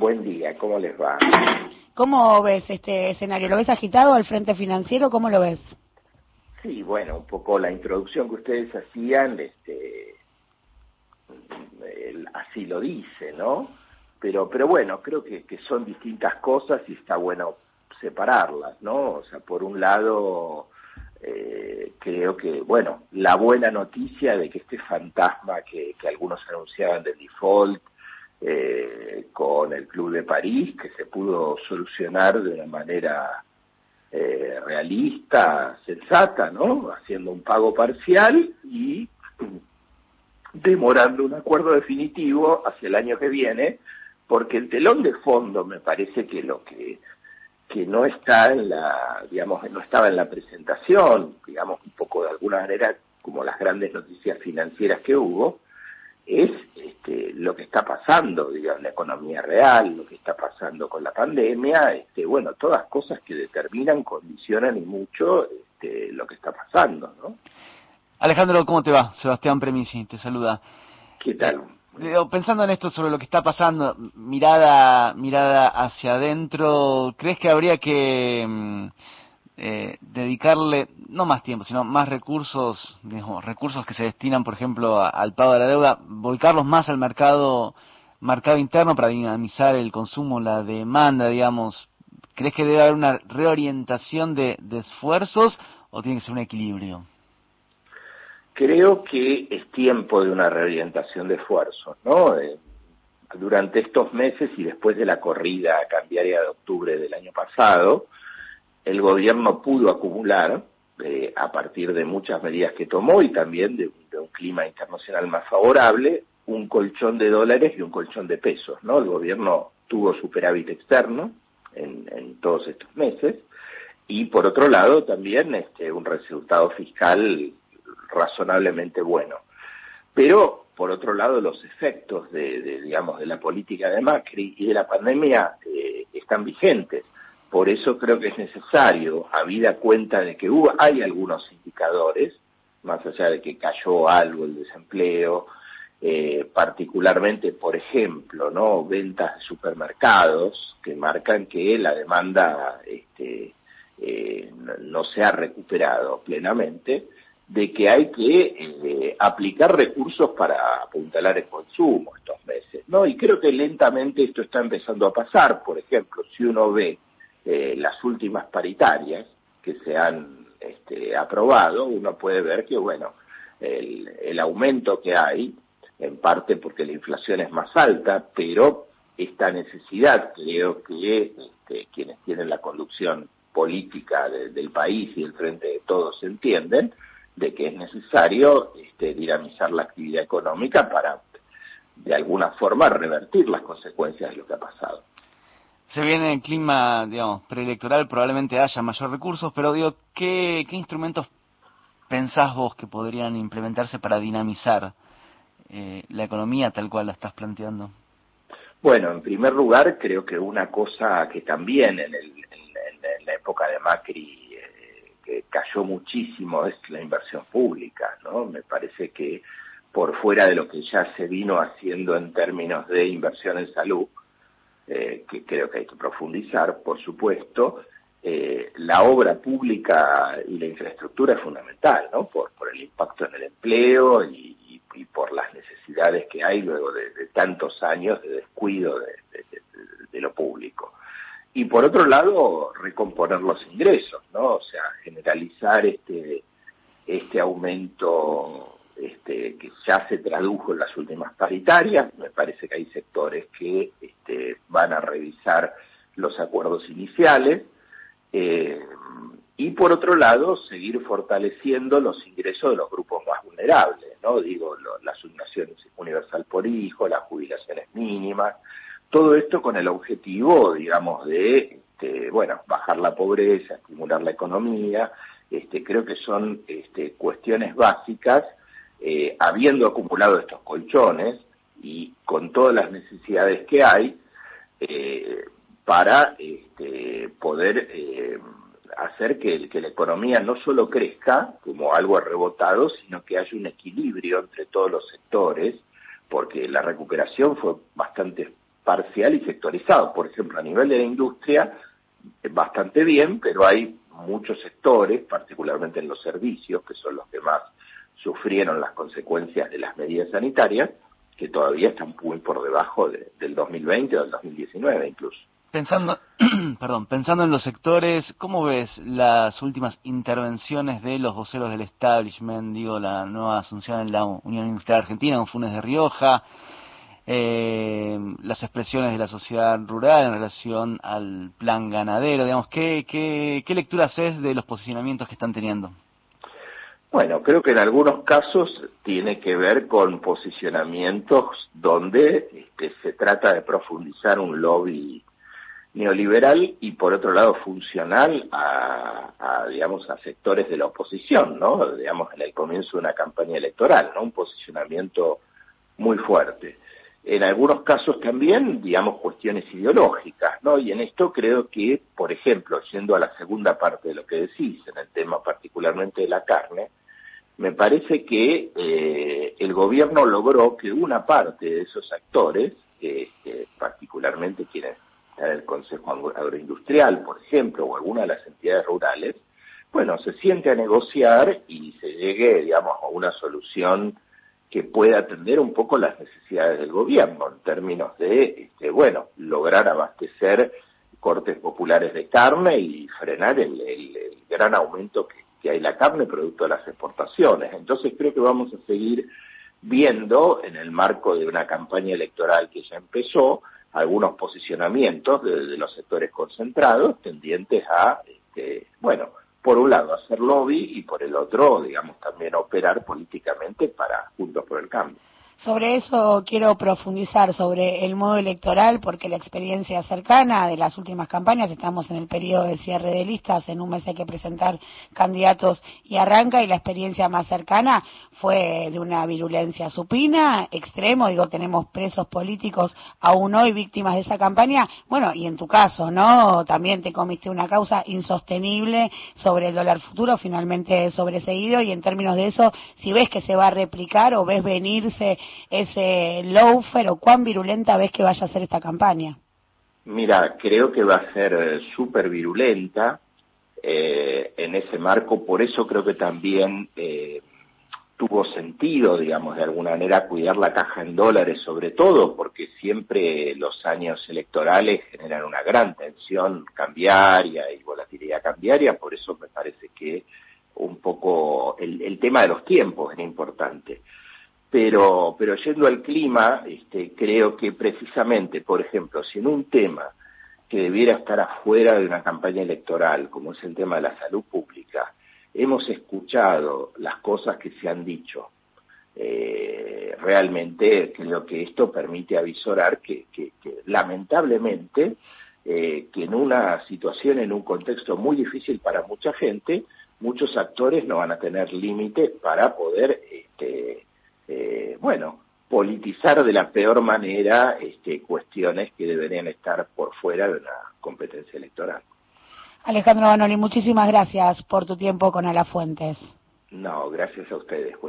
Buen día, ¿cómo les va? ¿Cómo ves este escenario? ¿Lo ves agitado al frente financiero? ¿Cómo lo ves? Sí, bueno, un poco la introducción que ustedes hacían, este, así lo dice, ¿no? Pero, pero bueno, creo que, que son distintas cosas y está bueno separarlas, ¿no? O sea, por un lado, eh, creo que, bueno, la buena noticia de que este fantasma que, que algunos anunciaban de default eh, con el Club de París, que se pudo solucionar de una manera eh, realista, sensata, ¿no? Haciendo un pago parcial y demorando un acuerdo definitivo hacia el año que viene, porque el telón de fondo me parece que lo que que no está en la, digamos, no estaba en la presentación, digamos, un poco de alguna manera como las grandes noticias financieras que hubo, es este, lo que está pasando, digamos, la economía real, lo que está pasando con la pandemia, este, bueno, todas cosas que determinan, condicionan y mucho este, lo que está pasando, ¿no? Alejandro, ¿cómo te va? Sebastián Premisi, te saluda. ¿Qué tal? pensando en esto sobre lo que está pasando, mirada, mirada hacia adentro, ¿crees que habría que mm, eh, dedicarle no más tiempo, sino más recursos, recursos que se destinan, por ejemplo, al pago de la deuda, volcarlos más al mercado, mercado interno para dinamizar el consumo, la demanda, digamos? ¿Crees que debe haber una reorientación de esfuerzos o tiene que ser un equilibrio? Creo que es tiempo de una reorientación de esfuerzos, ¿no? Eh, durante estos meses y después de la corrida cambiaria de octubre del año pasado, el gobierno pudo acumular, eh, a partir de muchas medidas que tomó y también de, un clima internacional más favorable, un colchón de dólares y un colchón de pesos, ¿no? El gobierno tuvo superávit externo en, todos estos meses y por otro lado también este, un resultado fiscal razonablemente bueno. Pero, por otro lado, los efectos de, digamos, de la política de Macri y de la pandemia eh, están vigentes. Por eso creo que es necesario, habida cuenta de que hay algunos indicadores, más allá de que cayó algo el desempleo, eh, particularmente, por ejemplo, no ventas de supermercados que marcan que la demanda este, eh, no se ha recuperado plenamente de que hay que eh, aplicar recursos para apuntalar el consumo estos meses, ¿no? Y creo que lentamente esto está empezando a pasar. Por ejemplo, si uno ve eh, las últimas paritarias que se han este, aprobado, uno puede ver que, bueno, el, el aumento que hay, en parte porque la inflación es más alta, pero esta necesidad, creo que este, quienes tienen la conducción política del país y el frente de todos entienden, de que es necesario este, dinamizar la actividad económica para, de alguna forma, revertir las consecuencias de lo que ha pasado. Se viene el clima, digamos, preelectoral, probablemente haya mayor recursos, pero digo, ¿qué, instrumentos pensás vos que podrían implementarse para dinamizar eh, la economía tal cual la estás planteando? Bueno, en primer lugar, creo que una cosa que también en, el, en la época de Macri cayó muchísimo es la inversión pública, ¿no? Me parece que por fuera de lo que ya se vino haciendo en términos de inversión en salud, eh, que creo que hay que profundizar, por supuesto, eh, la obra pública y la infraestructura es fundamental, ¿no? Por, el impacto en el empleo y, por las necesidades que hay luego de, tantos años de descuido de lo público y por otro lado recomponer los ingresos, ¿no? O sea, generalizar este este aumento este, que ya se tradujo en las últimas paritarias. Me parece que hay sectores que este, van a revisar los acuerdos iniciales. Eh, y por otro lado, seguir fortaleciendo los ingresos de los grupos más vulnerables, ¿no? Digo, la asignación universal por hijo, las jubilaciones mínimas, todo esto con el objetivo, digamos, de, este, bueno, bajar la pobreza, estimular la economía. Este, creo que son este, cuestiones básicas, eh, habiendo acumulado estos colchones y con todas las necesidades que hay, eh, para este, poder eh, hacer que, la economía no solo crezca como algo rebotado, sino que haya un equilibrio entre todos los sectores, porque la recuperación fue bastante parcial y sectorizado. Por ejemplo, a nivel de la industria, bastante bien, pero hay muchos sectores, particularmente en los servicios, que son los que más sufrieron las consecuencias de las medidas sanitarias, que todavía están muy por debajo del 2020 o del 2019 incluso. Pensando, perdón, pensando en los sectores, ¿cómo ves las últimas intervenciones de los voceros del establishment? Digo, la nueva asunción en la Unión Industrial Argentina, con Funes de Rioja, eh, las expresiones de la sociedad rural en relación al plan ganadero, digamos, ¿qué, qué, qué lectura haces de los posicionamientos que están teniendo? Bueno, creo que en algunos casos tiene que ver con posicionamientos donde este, se trata de profundizar un lobby neoliberal y por otro lado funcional a, a, digamos a sectores de la oposición, ¿no? Digamos en el comienzo de una campaña electoral, ¿no? Un posicionamiento muy fuerte. En algunos casos también, digamos, cuestiones ideológicas, ¿no? Y en esto creo que, por ejemplo, yendo a la segunda parte de lo que decís, en el tema particularmente de la carne, me parece que eh, el gobierno logró que una parte de esos actores, eh, particularmente quienes están el Consejo Agroindustrial, por ejemplo, o alguna de las entidades rurales, bueno, se siente a negociar y se llegue, digamos, a una solución que pueda atender un poco las necesidades del gobierno en términos de, este, bueno, lograr abastecer cortes populares de carne y frenar el, el gran aumento que que hay la carne producto de las exportaciones. Entonces creo que vamos a seguir viendo en el marco de una campaña electoral que ya empezó algunos posicionamientos de, los sectores concentrados tendientes a, este, bueno, por un lado hacer lobby y por el otro, digamos, también operar políticamente para Juntos por el Cambio. Sobre eso quiero profundizar sobre el modo electoral porque la experiencia cercana de las últimas campañas, estamos en el periodo de cierre de listas, en un mes hay que presentar candidatos y arranca y la experiencia más cercana fue de una virulencia supina, extremo, digo, tenemos presos políticos aún hoy víctimas de esa campaña, bueno, y en tu caso, ¿no? También te comiste una causa insostenible sobre el dólar futuro, finalmente sobreseguido y en términos de eso, si ves que se va a replicar o ves venirse ese loafer o cuán virulenta ves que vaya a ser esta campaña? Mira, creo que va a ser eh, súper virulenta eh, en ese marco, por eso creo que también eh, tuvo sentido, digamos, de alguna manera cuidar la caja en dólares, sobre todo porque siempre los años electorales generan una gran tensión cambiaria y volatilidad cambiaria, por eso me parece que un poco el, el tema de los tiempos era importante. Pero, pero yendo al clima, este, creo que precisamente, por ejemplo, si en un tema que debiera estar afuera de una campaña electoral, como es el tema de la salud pública, hemos escuchado las cosas que se han dicho, eh, realmente creo que esto permite avisorar que, lamentablemente, eh, que en una situación, en un contexto muy difícil para mucha gente, muchos actores no van a tener límites para poder este, bueno, politizar de la peor manera este, cuestiones que deberían estar por fuera de una competencia electoral. Alejandro Banoli, muchísimas gracias por tu tiempo con Alafuentes. No, gracias a ustedes. Buen